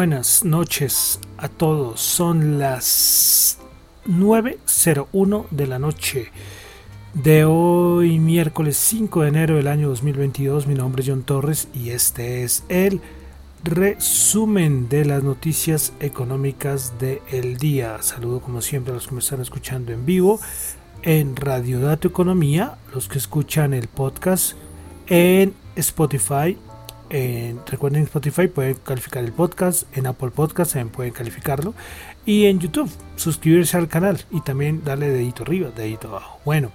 Buenas noches a todos. Son las 9.01 de la noche de hoy, miércoles 5 de enero del año 2022. Mi nombre es John Torres y este es el resumen de las noticias económicas del día. Saludo como siempre a los que me están escuchando en vivo en Radio Dato Economía, los que escuchan el podcast en Spotify en, recuerden Spotify pueden calificar el podcast, en Apple Podcast también pueden calificarlo y en YouTube suscribirse al canal y también darle dedito arriba, dedito abajo. Bueno,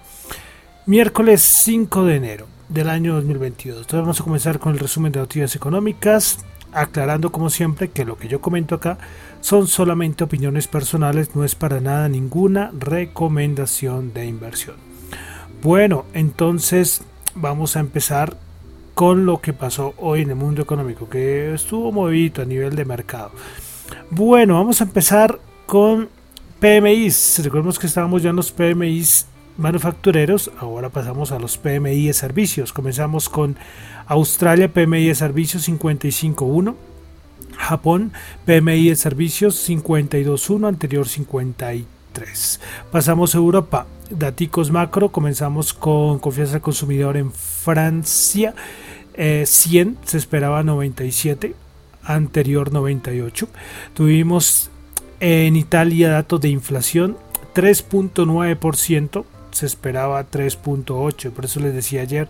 miércoles 5 de enero del año 2022. Entonces vamos a comenzar con el resumen de noticias económicas, aclarando como siempre que lo que yo comento acá son solamente opiniones personales, no es para nada ninguna recomendación de inversión. Bueno, entonces vamos a empezar con lo que pasó hoy en el mundo económico, que estuvo movido a nivel de mercado. Bueno, vamos a empezar con PMIs. Recordemos que estábamos ya en los PMIs manufactureros, ahora pasamos a los PMI de servicios. Comenzamos con Australia, PMI de servicios 55.1. Japón, PMI de servicios 52.1, anterior 53. Pasamos a Europa, daticos macro, comenzamos con confianza del consumidor en Francia, 100, eh, se esperaba 97, anterior 98. Tuvimos en Italia datos de inflación 3.9%, se esperaba 3.8%, por eso les decía ayer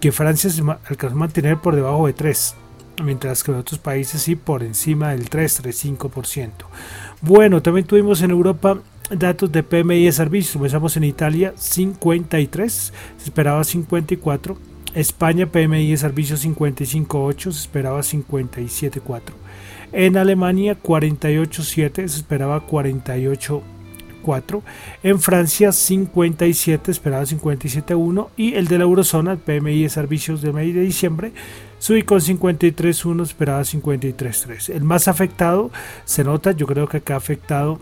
que Francia se alcanzó a mantener por debajo de 3, mientras que en otros países sí por encima del 3, 3,5%. Bueno, también tuvimos en Europa datos de PMI de servicios, comenzamos en Italia 53, se esperaba 54, España PMI de servicios 55.8, se esperaba 57.4. En Alemania 48.7, se esperaba 48.4. En Francia 57, esperaba 57.1. Y el de la eurozona, el PMI de servicios de mes de diciembre, subí con 53.1, esperaba 53.3. El más afectado se nota, yo creo que acá afectado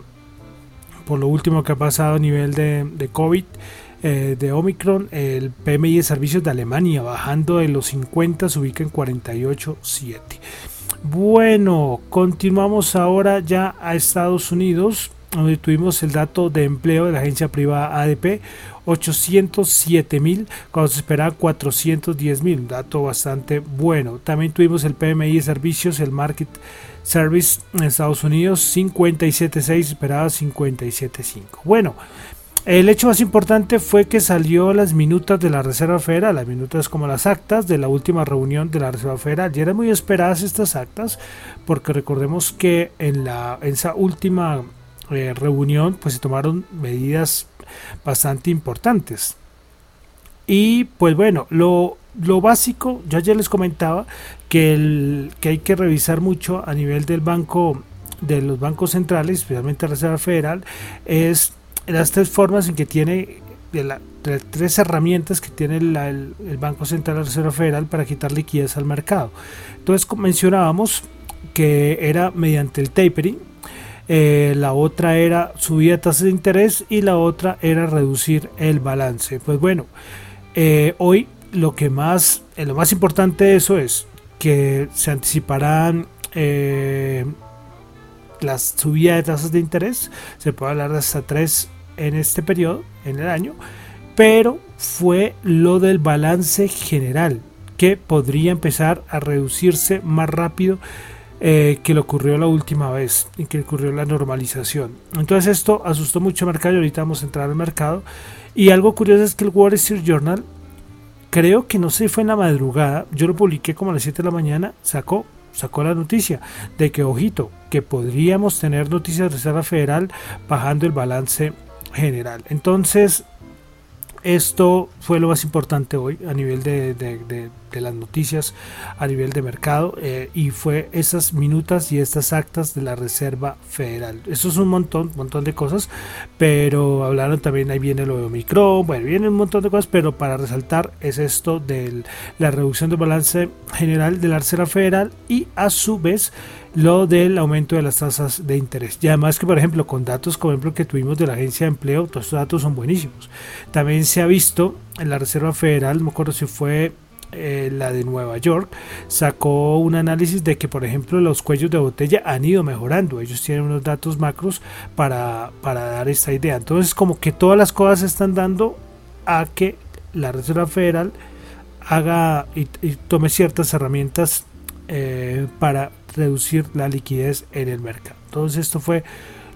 por lo último que ha pasado a nivel de COVID eh, de Omicron, el PMI de servicios de Alemania bajando de los 50 se ubica en 48.7. Bueno, continuamos ahora ya a Estados Unidos, donde tuvimos el dato de empleo de la agencia privada ADP, 807 mil, cuando se esperaba 410 mil, dato bastante bueno. También tuvimos el PMI de servicios, el Market Service en Estados Unidos, 57.6, esperaba 57.5. Bueno, el hecho más importante fue que salió las minutas de la Reserva Federal, las minutas como las actas de la última reunión de la Reserva Federal. Y eran muy esperadas estas actas, porque recordemos que en, la, esa última eh, reunión pues se tomaron medidas bastante importantes. Y pues bueno, lo, lo básico, yo ayer les comentaba que, el, que hay que revisar mucho a nivel del banco, de los bancos centrales, especialmente la Reserva Federal, es las tres formas en que tiene, las tres herramientas que tiene el, Banco Central de Reserva Federal para quitar liquidez al mercado. Entonces mencionábamos que era mediante el tapering, eh, la otra era subir de tasas de interés y la otra era reducir el balance. Pues bueno, eh, hoy lo que más, eh, lo más importante de eso es que se anticiparán las subidas de tasas de interés, se puede hablar de hasta tres en este periodo, en el año, pero fue lo del balance general que podría empezar a reducirse más rápido eh, que lo ocurrió la última vez y que ocurrió la normalización. Entonces esto asustó mucho al mercado y ahorita vamos a entrar al mercado. Y algo curioso es que el Wall Street Journal creo que no sé si fue en la madrugada, yo lo publiqué como a las 7 de la mañana, sacó sacó la noticia de que, ojito, que podríamos tener noticias de Reserva Federal bajando el balance general. Entonces, esto fue lo más importante hoy a nivel de, las noticias, a nivel de mercado, eh, y fue esas minutas y estas actas de la Reserva Federal. Eso es un montón, montón de cosas, pero hablaron también, ahí viene lo de Omicron, bueno, viene un montón de cosas, pero para resaltar es esto de la reducción del balance general de la Reserva Federal y a su vez lo del aumento de las tasas de interés. Y además que, por ejemplo, con datos, como ejemplo, que tuvimos de la agencia de empleo, todos estos datos son buenísimos. También se ha visto en la Reserva Federal, no me acuerdo si fue eh, la de Nueva York, sacó un análisis de que, por ejemplo, los cuellos de botella han ido mejorando. Ellos tienen unos datos macros para, para dar esta idea. Entonces, como que todas las cosas se están dando a que la Reserva Federal haga y, tome ciertas herramientas eh, para reducir la liquidez en el mercado. Entonces esto fue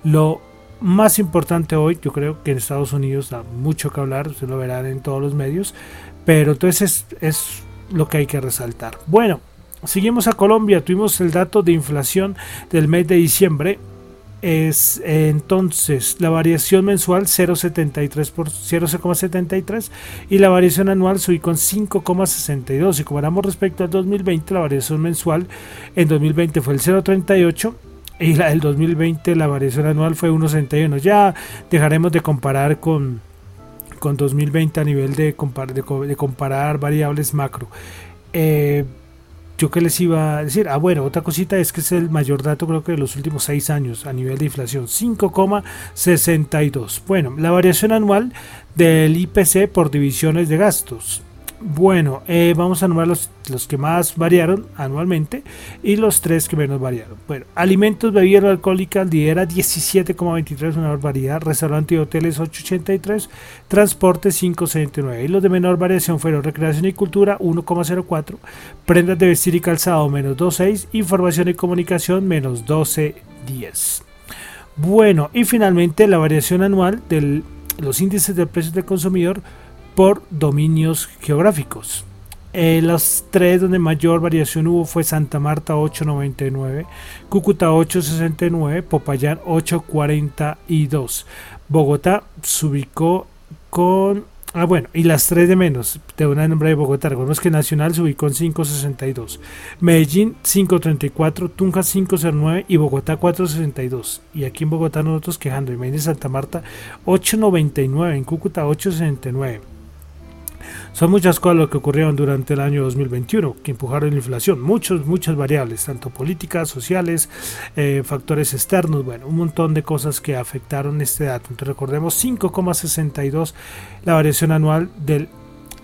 lo más importante hoy. Yo creo que en Estados Unidos da mucho que hablar, se lo verán en todos los medios, pero entonces es, es lo que hay que resaltar. Bueno, seguimos a Colombia, tuvimos el dato de inflación del mes de diciembre. Es entonces la variación mensual 0,73 por 0,73 y la variación anual subí con 5,62 si comparamos respecto al 2020 la variación mensual en 2020 fue el 0,38 y la del 2020 la variación anual fue 1,61 ya dejaremos de comparar con con 2020 a nivel de, de, comparar variables macro eh, yo que les iba a decir, ah bueno, otra cosita es que es el mayor dato creo que de los últimos seis años a nivel de inflación, 5,62. Bueno, la variación anual del IPC por divisiones de gastos. Bueno, eh, vamos a nombrar los, los, que más variaron anualmente y los tres que menos variaron. Bueno, alimentos, bebidas alcohólicas lidera 17,23, una barbaridad. Restaurante y hoteles 8,83. Transporte 5,79. Y los de menor variación fueron recreación y cultura 1,04. Prendas de vestir y calzado menos 2,6. Información y comunicación menos 12,10. Bueno, y finalmente la variación anual de los índices de precios del consumidor por dominios geográficos. Eh, los tres donde mayor variación hubo fue Santa Marta 899, Cúcuta 869, Popayán 842. Bogotá se ubicó con Ah, bueno, y las tres de menos, de una nombre de Bogotá. Recordemos que Nacional se ubicó en 562. Medellín 534, Tunja 509 y Bogotá 462. Y aquí en Bogotá nosotros quejando. Y Santa Marta 899, en Cúcuta 869. Son muchas cosas lo que ocurrieron durante el año 2021 que empujaron la inflación. Muchos, muchas variables, tanto políticas, sociales, eh, factores externos, bueno, un montón de cosas que afectaron este dato. Entonces recordemos 5,62 la variación anual de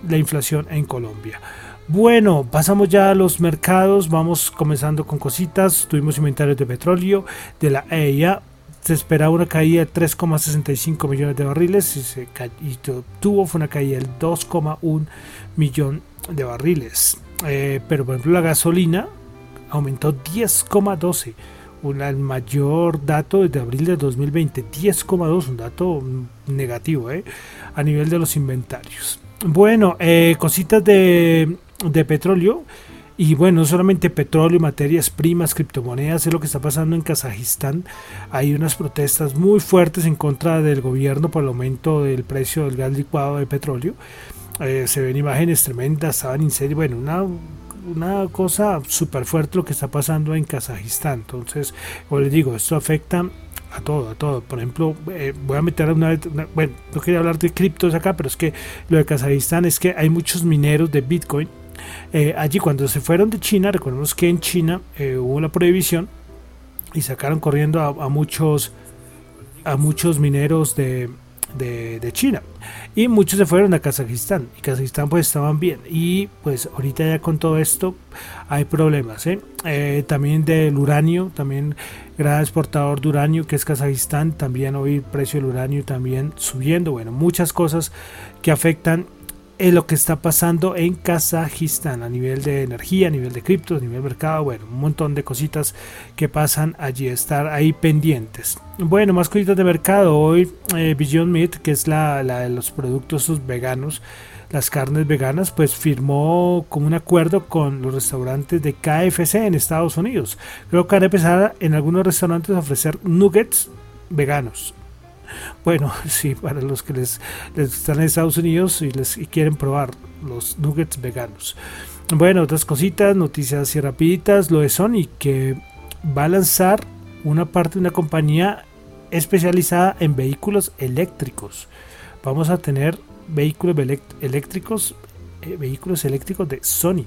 la inflación en Colombia. Bueno, pasamos ya a los mercados, vamos comenzando con cositas. Tuvimos inventarios de petróleo de la EIA se esperaba una caída de 3,65 millones de barriles y, se tuvo fue una caída del 2,1 millón de barriles. Eh, pero por ejemplo la gasolina aumentó 10,12, el mayor dato desde abril de 2020, 10,2, un dato negativo eh, a nivel de los inventarios. Bueno, eh, cositas de, de petróleo. Y bueno, no solamente petróleo, materias primas, criptomonedas, es lo que está pasando en Kazajistán. Hay unas protestas muy fuertes en contra del gobierno por el aumento del precio del gas licuado de petróleo. Eh, se ven imágenes tremendas, estaban en serio, bueno, una, una cosa súper fuerte lo que está pasando en Kazajistán. Entonces, como les digo, esto afecta a todo, a todo. Por ejemplo, eh, voy a meter una, una, bueno, no quería hablar de criptos acá, pero es que lo de Kazajistán es que hay muchos mineros de Bitcoin eh, allí cuando se fueron de China, recordemos que en China eh, hubo la prohibición y sacaron corriendo a, muchos a muchos mineros de, China. Y muchos se fueron a Kazajistán y Kazajistán pues estaban bien. Y pues ahorita ya con todo esto hay problemas ¿eh? también del uranio también gran exportador de uranio que es Kazajistán también hoy el precio del uranio también subiendo. Bueno muchas cosas que afectan es lo que está pasando en Kazajistán a nivel de energía, a nivel de criptos, a nivel de mercado, bueno, un montón de cositas que pasan allí, estar ahí pendientes. Bueno, más cositas de mercado, hoy eh, Meat, que es la, de los productos veganos, las carnes veganas, pues firmó como un acuerdo con los restaurantes de KFC en Estados Unidos. Creo que van a empezar en algunos restaurantes a ofrecer nuggets veganos. Bueno, sí, para los que les, están en Estados Unidos y les quieren probar los nuggets veganos. Bueno, otras cositas, noticias y rapiditas, lo de Sony que va a lanzar una parte de una compañía especializada en vehículos eléctricos. Vamos a tener vehículos eléctricos, eh, vehículos eléctricos de Sony.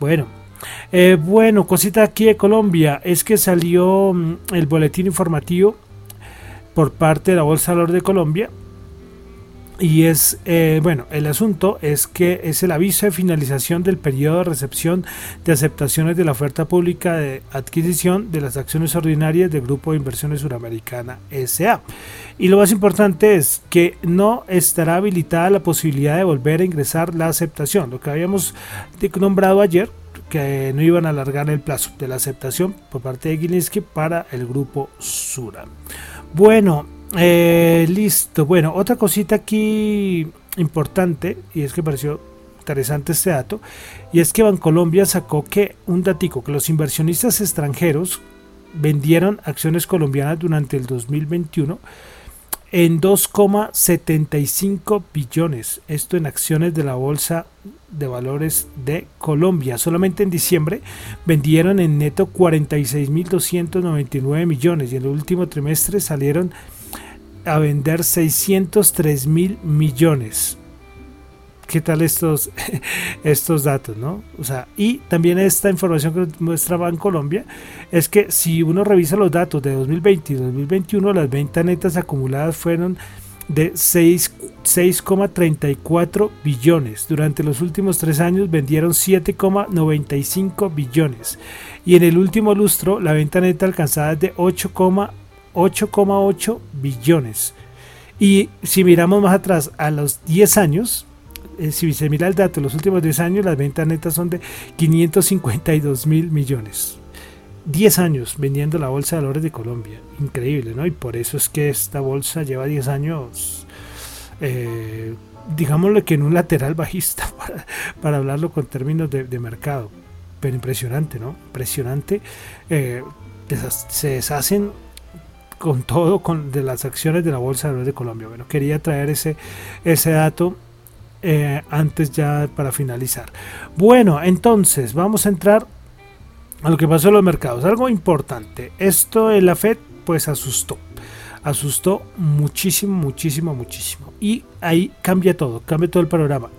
Bueno, eh, bueno, cosita aquí de Colombia es que salió mm, el boletín informativo por parte de la Bolsa de Valores de Colombia. Y es, eh, bueno, el asunto es que es el aviso de finalización del periodo de recepción de aceptaciones de la oferta pública de adquisición de las acciones ordinarias del Grupo de Inversiones Suramericana SA. Y lo más importante es que no estará habilitada la posibilidad de volver a ingresar la aceptación, lo que habíamos nombrado ayer, que no iban a alargar el plazo de la aceptación por parte de Gilinski para el Grupo Sura. Bueno, eh, listo. Bueno, otra cosita aquí importante, y es que pareció interesante este dato, y es que Bancolombia sacó que un datico, que los inversionistas extranjeros vendieron acciones colombianas durante el 2021 en 2,75 billones. Esto en acciones de la Bolsa de Valores de Colombia. Solamente en diciembre vendieron en neto 46.299 millones y en el último trimestre salieron a vender 603 mil millones. ¿Qué tal estos, estos datos, no? O sea, y también esta información que muestra en Colombia es que si uno revisa los datos de 2020 y 2021, las ventas netas acumuladas fueron de 6,34 billones. Durante los últimos tres años vendieron 7,95 billones. Y en el último lustro, la venta neta alcanzada es de 8,8 billones. Y si miramos más atrás a los 10 años, eh, si se mira el dato, los últimos 10 años las ventas netas son de 552 mil millones. 10 años vendiendo la bolsa de valores de Colombia. Increíble, ¿no? Y por eso es que esta bolsa lleva 10 años, eh, digámosle que en un lateral bajista, para, hablarlo con términos de, mercado. Pero impresionante, ¿no? Impresionante. Eh, se deshacen con todo con de las acciones de la bolsa de valores de Colombia. Bueno, quería traer ese, ese dato eh, antes ya para finalizar. Bueno, entonces vamos a entrar a lo que pasó en los mercados. Algo importante. Esto en la Fed pues asustó. Asustó muchísimo, muchísimo, muchísimo. Y ahí cambia todo, cambia todo el panorama.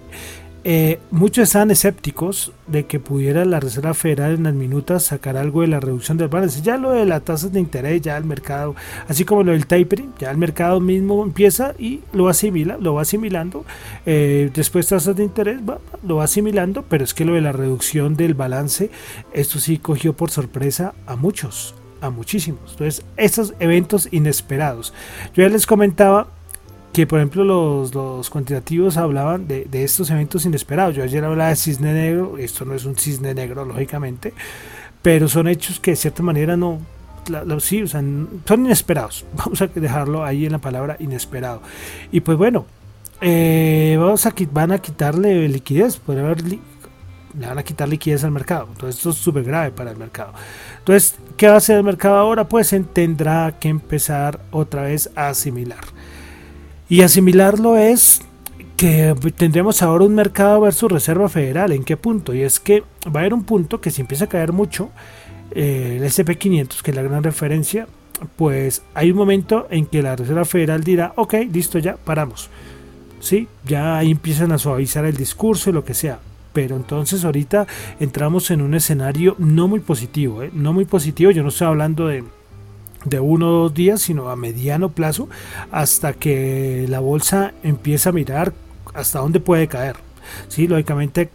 Eh, muchos están escépticos de que pudiera la Reserva Federal en las minutas sacar algo de la reducción del balance. Ya lo de las tasas de interés, ya el mercado, así como lo del tapering, ya el mercado mismo empieza y lo asimila, lo va asimilando. Eh, después tasas de interés, lo va asimilando, pero es que lo de la reducción del balance, esto sí cogió por sorpresa a muchos, a muchísimos. Entonces, estos eventos inesperados. Yo ya les comentaba que por ejemplo los, los cuantitativos hablaban de, estos eventos inesperados. Yo ayer hablaba de cisne negro, esto no es un cisne negro lógicamente, pero son hechos que de cierta manera no, sí, son inesperados. Vamos a dejarlo ahí en la palabra inesperado. Y pues bueno, eh, vamos a, van a quitarle liquidez, puede haber le van a quitar liquidez al mercado. Entonces esto es súper grave para el mercado. Entonces, ¿qué va a hacer el mercado ahora? Pues tendrá que empezar otra vez a asimilar. Y asimilarlo es que tendremos ahora un mercado versus Reserva Federal. ¿En qué punto? Y es que va a haber un punto que si empieza a caer mucho, eh, el SP500, que es la gran referencia, pues hay un momento en que la Reserva Federal dirá, ok, listo, ya paramos. ¿Sí? Ya ahí empiezan a suavizar el discurso y lo que sea. Pero entonces ahorita entramos en un escenario no muy positivo, ¿eh? no muy positivo, yo no estoy hablando de de uno o dos días, sino a mediano plazo, hasta que la bolsa empieza a mirar hasta dónde puede caer. Sí, lógicamente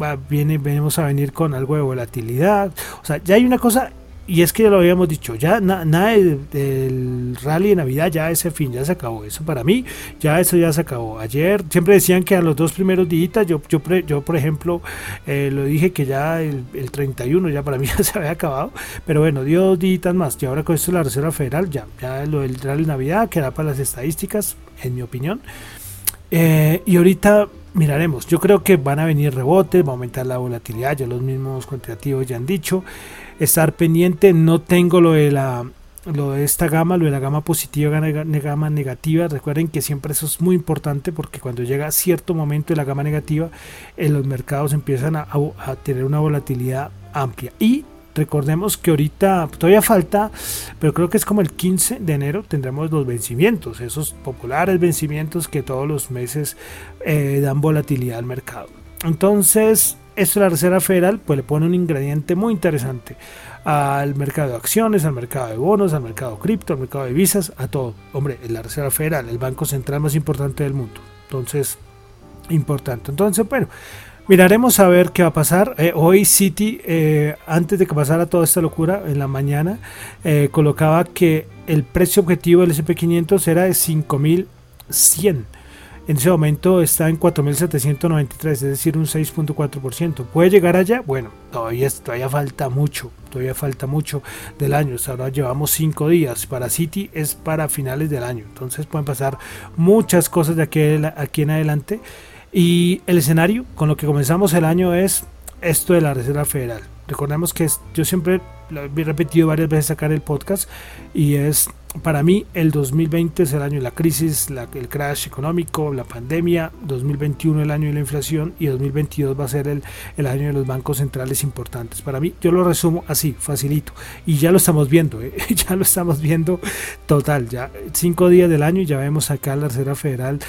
va, viene, venimos a venir con algo de volatilidad. O sea, ya hay una cosa y es que ya lo habíamos dicho, ya nada del, rally de Navidad, ya ese fin, ya se acabó. Eso para mí, ya eso ya se acabó. Ayer siempre decían que a los dos primeros días, yo, yo, yo por ejemplo, eh, lo dije que ya el, 31 ya para mí ya se había acabado. Pero bueno, dio dos días más. Y ahora con esto la Reserva Federal, ya, ya lo del rally de Navidad queda para las estadísticas, en mi opinión. Eh, y ahorita miraremos. Yo creo que van a venir rebotes, va a aumentar la volatilidad, ya los mismos cuantitativos ya han dicho. Estar pendiente, no tengo lo de la lo de esta gama, lo de la gama positiva, gama negativa, recuerden que siempre eso es muy importante porque cuando llega cierto momento de la gama negativa, en los mercados empiezan a, tener una volatilidad amplia. Y Recordemos que ahorita todavía falta, pero creo que es como el 15 de enero tendremos los vencimientos, esos populares vencimientos que todos los meses eh, dan volatilidad al mercado. Entonces, esto la Reserva Federal pues le pone un ingrediente muy interesante al mercado de acciones, al mercado de bonos, al mercado cripto, al mercado de divisas, a todo. Hombre, la Reserva Federal, el banco central más importante del mundo. Entonces, importante. Entonces, bueno, Miraremos a ver qué va a pasar. Eh, hoy City, eh, antes de que pasara toda esta locura, en la mañana, eh, colocaba que el precio objetivo del SP500 era de 5.100. En ese momento está en 4.793, es decir, un 6.4%. ¿Puede llegar allá? Bueno, todavía, falta mucho, todavía falta mucho del año. Ahora llevamos 5 días. Para City es para finales del año. Entonces pueden pasar muchas cosas de aquí, aquí en adelante. Y el escenario con lo que comenzamos el año es esto de la Reserva Federal. Recordemos que yo siempre lo he repetido varias veces sacar el podcast y es para mí el 2020 es el año de la crisis, el crash económico, la pandemia, 2021 el año de la inflación y 2022 va a ser el, el, año de los bancos centrales importantes. Para mí yo lo resumo así, facilito. Y ya lo estamos viendo, ¿eh? ya lo estamos viendo total. Ya cinco días del año y ya vemos acá la Reserva Federal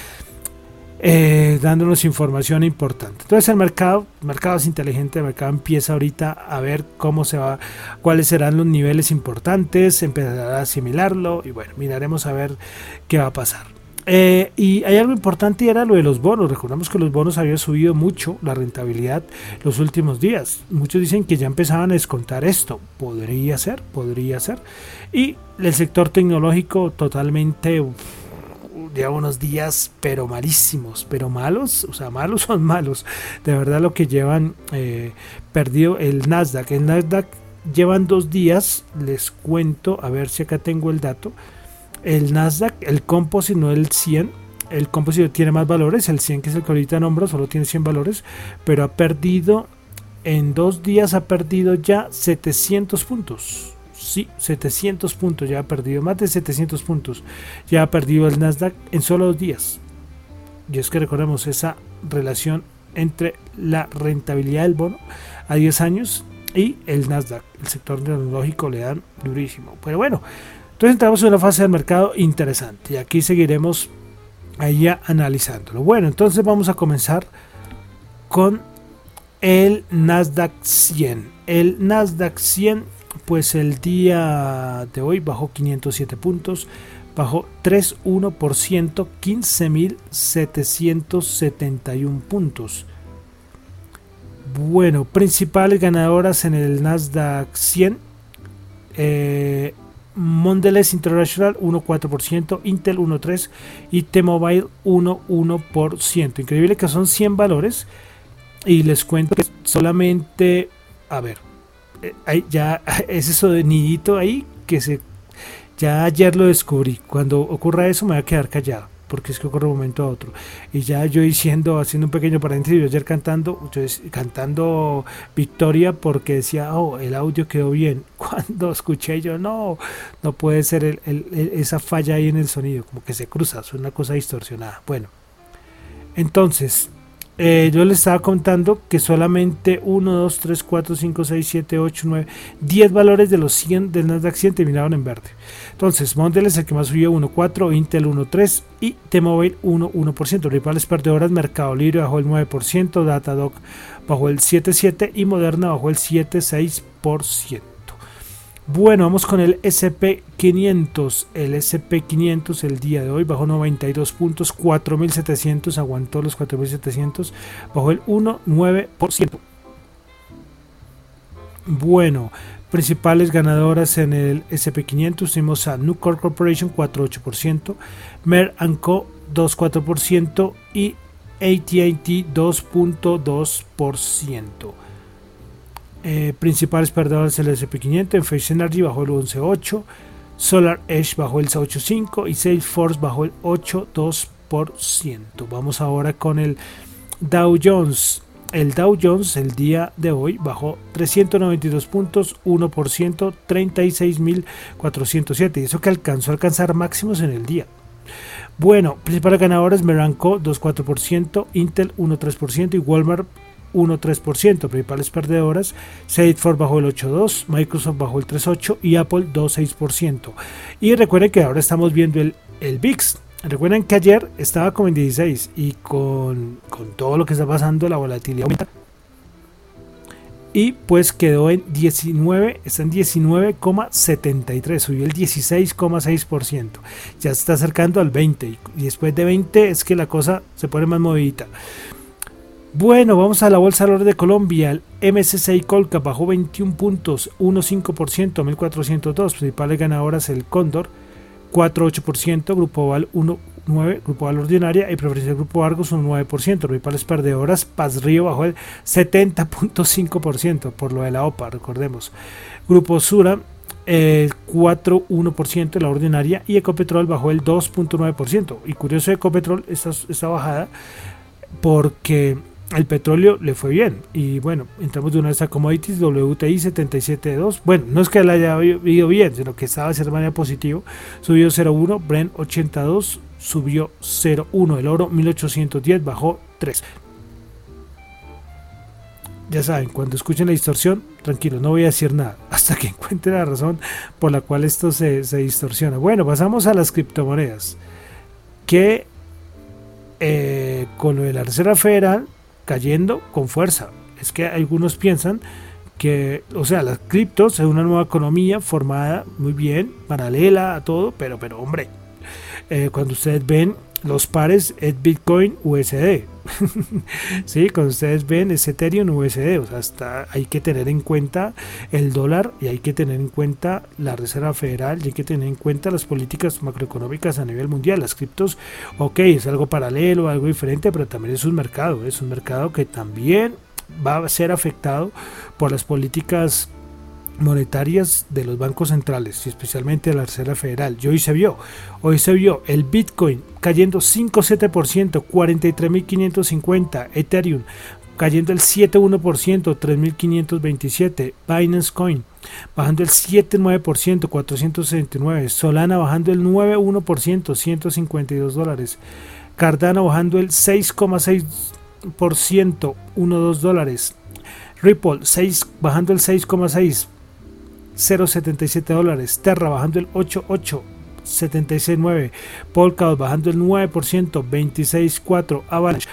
eh, dándonos información importante. Entonces el mercado, el mercado es inteligente, el mercado empieza ahorita a ver cómo se va, cuáles serán los niveles importantes, empezará a asimilarlo y bueno, miraremos a ver qué va a pasar. Eh, y hay algo importante y era lo de los bonos. Recordamos que los bonos habían subido mucho la rentabilidad los últimos días. Muchos dicen que ya empezaban a descontar esto. Podría ser, podría ser. Y el sector tecnológico totalmente lleva unos días, pero malísimos, pero malos, o sea, malos son malos. De verdad lo que llevan eh, perdido el Nasdaq. El Nasdaq llevan dos días, les cuento, a ver si acá tengo el dato. El Nasdaq, el Composite, no el 100. El Composite tiene más valores, el 100 que es el que ahorita nombro, solo tiene 100 valores, pero ha perdido, en dos días ha perdido ya 700 puntos sí, 700 puntos, ya ha perdido más de 700 puntos, ya ha perdido el Nasdaq en solo dos días. Y es que recordemos esa relación entre la rentabilidad del bono a 10 años y el Nasdaq, el sector tecnológico le dan durísimo. Pero bueno, entonces entramos en una fase del mercado interesante y aquí seguiremos allá analizándolo. Bueno, entonces vamos a comenzar con el Nasdaq 100. El Nasdaq 100 pues el día de hoy bajó 507 puntos, bajó 3,1%, 15.771 puntos. Bueno, principales ganadoras en el Nasdaq 100. Eh, Mondelez International 1,4%, Intel 1,3% y T-Mobile 1,1%. Increíble que son 100 valores. Y les cuento que solamente, a ver, ya es eso de nidito ahí que se ya ayer lo descubrí. Cuando ocurra eso me voy a quedar callado, porque es que ocurre de un momento a otro. Y ya yo diciendo, haciendo un pequeño paréntesis, yo ayer cantando, yo cantando Victoria porque decía, oh, el audio quedó bien. Cuando escuché yo, no, no puede ser esa falla ahí en el sonido, como que se cruza, es una cosa distorsionada. Bueno, entonces, eh, yo les estaba contando que solamente 1, 2, 3, 4, 5, 6, 7, 8, 9, 10 valores de los 100 del Nasdaq 100 terminaron en verde. Entonces, Montel es el que más subió 1.4, Intel 1.3 y T-Mobile 1.1%. Rivales perdedoras, Mercado Libre bajó el 9%, Datadog bajó el 7.7% y Moderna bajó el 7.6%. Bueno, vamos con el SP500. El SP500 el día de hoy bajó 92 puntos, 4700, aguantó los 4700, bajó el 1,9%. Bueno, principales ganadoras en el SP500 tuvimos a Nucor Corporation 4,8%, Mer Co 2,4% y AT&T 2.2%. Eh, principales perdedores el SP500, en Face Energy bajó el 11.8, Solar Edge bajó el 8.5 y Salesforce bajó el 8.2%. Vamos ahora con el Dow Jones. El Dow Jones el día de hoy bajó 392 puntos, 1%, 36.407. Y eso que alcanzó a alcanzar máximos en el día. Bueno, principales ganadores, Meranco 2,4%, Intel 1,3% y Walmart 1,3%. Principales perdedoras, Salesforce bajó el 8,2%, Microsoft bajó el 3,8% y Apple 2,6%. Y recuerden que ahora estamos viendo el, el VIX. Recuerden que ayer estaba como en 16 y con, todo lo que está pasando, la volatilidad aumenta. Y pues quedó en 19, está en 19,73, subió el 16,6%. Ya se está acercando al 20 y después de 20 es que la cosa se pone más movidita. Bueno, vamos a la Bolsa de de Colombia. El MSCI Colca bajó 21 puntos, 1,5%, 1402. Principales ganadoras el Cóndor, 4,8%, Grupo Oval 1,9%, Grupo Oval Ordinaria y Preferencia Grupo Argos un 9%. Principales perdedoras, Paz Río bajó el 70,5% por lo de la OPA, recordemos. Grupo Sura el 4,1% la ordinaria y Ecopetrol bajó el 2,9%. Y curioso Ecopetrol esta, esta bajada porque el petróleo le fue bien. Y bueno, entramos de una vez a commodities, WTI 77.2. Bueno, no es que le haya ido bien, sino que estaba de manera positivo. Subió 0.1, Brent 82, subió 0.1. El oro 1810 bajó 3. Ya saben, cuando escuchen la distorsión, tranquilo, no voy a decir nada hasta que encuentre la razón por la cual esto se, se distorsiona. Bueno, pasamos a las criptomonedas. Que eh, con lo de la Reserva Federal cayendo con fuerza. Es que algunos piensan que, o sea, las criptos es una nueva economía formada muy bien, paralela a todo, pero, pero hombre, eh, cuando ustedes ven los pares es Bitcoin USD. sí, cuando ustedes ven es Ethereum USD, o sea, hasta hay que tener en cuenta el dólar y hay que tener en cuenta la Reserva Federal y hay que tener en cuenta las políticas macroeconómicas a nivel mundial. Las criptos, ok, es algo paralelo, algo diferente, pero también es un mercado, es un mercado que también va a ser afectado por las políticas monetarias de los bancos centrales y especialmente de la Reserva Federal. Y hoy se vio, hoy se vio el Bitcoin cayendo 5,7%, 43.550, Ethereum cayendo el 7,1%, 3.527, Binance Coin bajando el 7,9%, 469, Solana bajando el 9,1%, 152 dólares, Cardano bajando el 6,6%, 1,2 dólares, Ripple 6, bajando el 6,6%, 0.77 dólares. Terra bajando el 8.8. 76.9. Polkadot bajando el 9%, 26.4. Avalanche.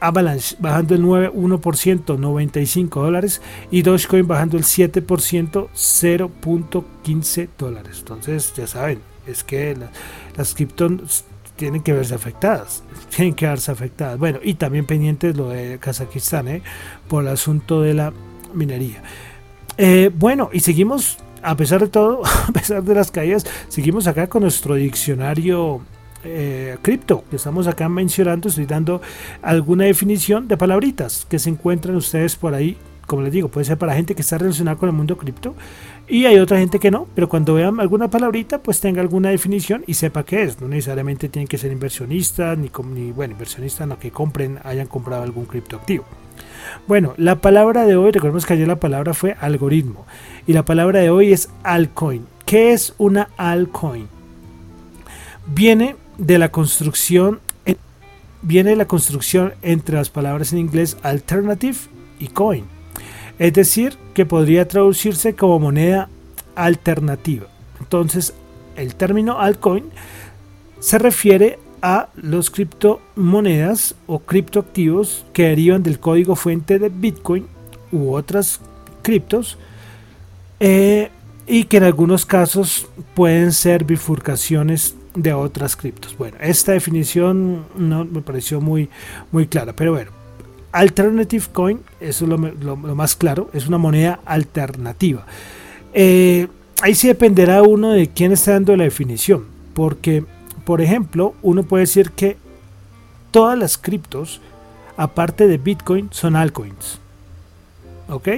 Avalanche bajando el 9.1%, 95 dólares. Y Dogecoin bajando el 7%, 0.15 dólares. Entonces, ya saben, es que las criptos tienen que verse afectadas. Tienen que verse afectadas. Bueno, y también pendientes lo de Kazajistán, ¿eh? por el asunto de la minería. Eh, bueno, y seguimos, a pesar de todo, a pesar de las caídas, seguimos acá con nuestro diccionario eh, cripto que estamos acá mencionando. Estoy dando alguna definición de palabritas que se encuentran ustedes por ahí. Como les digo, puede ser para gente que está relacionada con el mundo cripto y hay otra gente que no, pero cuando vean alguna palabrita, pues tenga alguna definición y sepa qué es. No necesariamente tienen que ser inversionistas, ni, ni bueno, inversionistas no que compren, hayan comprado algún criptoactivo. Bueno, la palabra de hoy, recordemos que ayer la palabra fue algoritmo y la palabra de hoy es altcoin. ¿Qué es una altcoin? Viene de la construcción viene de la construcción entre las palabras en inglés alternative y coin. Es decir, que podría traducirse como moneda alternativa. Entonces, el término altcoin se refiere a los criptomonedas o criptoactivos que derivan del código fuente de Bitcoin u otras criptos eh, y que en algunos casos pueden ser bifurcaciones de otras criptos. Bueno, esta definición no me pareció muy, muy clara, pero bueno, Alternative Coin, eso es lo, más claro, es una moneda alternativa. Eh, ahí sí dependerá uno de quién está dando la definición, porque por ejemplo, uno puede decir que todas las criptos, aparte de Bitcoin, son altcoins. ¿Ok?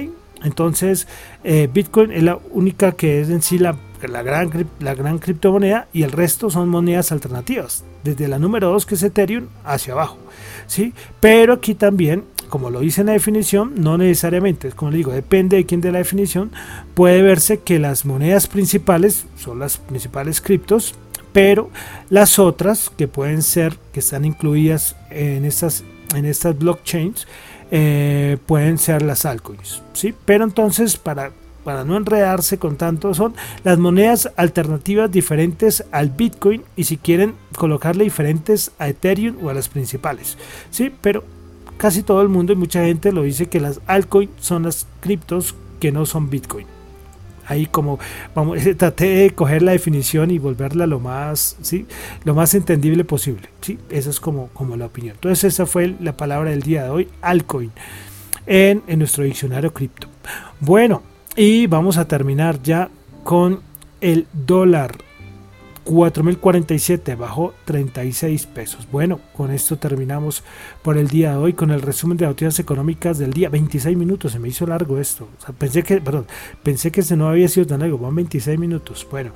Entonces, eh, Bitcoin es la única que es en sí la la gran, la gran criptomoneda y el resto son monedas alternativas, desde la número 2 que es Ethereum hacia abajo. ¿sí? Pero aquí también, como lo dice en la definición, no necesariamente, como le digo, depende de quién de la definición, puede verse que las monedas principales son las principales criptos, pero las otras que pueden ser, que están incluidas en estas, en estas blockchains, eh, pueden ser las altcoins. ¿sí? Pero entonces, para para no enredarse con tanto, son las monedas alternativas diferentes al Bitcoin y si quieren colocarle diferentes a Ethereum o a las principales. Sí, pero casi todo el mundo y mucha gente lo dice que las altcoins son las criptos que no son Bitcoin. Ahí como vamos, traté de coger la definición y volverla lo más, ¿sí? lo más entendible posible. ¿sí? Esa es como, como la opinión. Entonces esa fue la palabra del día de hoy, altcoin, en, en nuestro diccionario cripto. Bueno, y vamos a terminar ya con el dólar. 4.047 bajó 36 pesos. Bueno, con esto terminamos por el día de hoy con el resumen de noticias económicas del día. 26 minutos, se me hizo largo esto. pensé que, perdón, pensé que este no había sido tan largo, van 26 minutos. Bueno,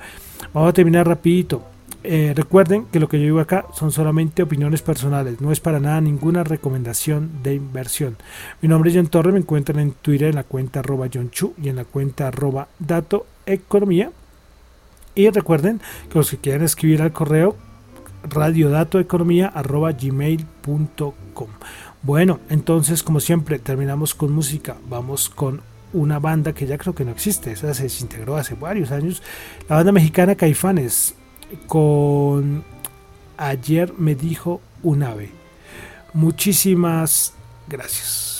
vamos a terminar rapidito. Eh, recuerden que lo que yo digo acá son solamente opiniones personales, no es para nada ninguna recomendación de inversión. Mi nombre es John Torres, me encuentran en Twitter en la cuenta arroba John Chu y en la cuenta arroba Dato Economía. Y recuerden que los que quieran escribir al correo radiodatoeconomía arroba gmail.com. Bueno, entonces como siempre terminamos con música, vamos con una banda que ya creo que no existe, esa se desintegró hace varios años, la banda mexicana Caifanes con ayer me dijo un ave. Muchísimas gracias.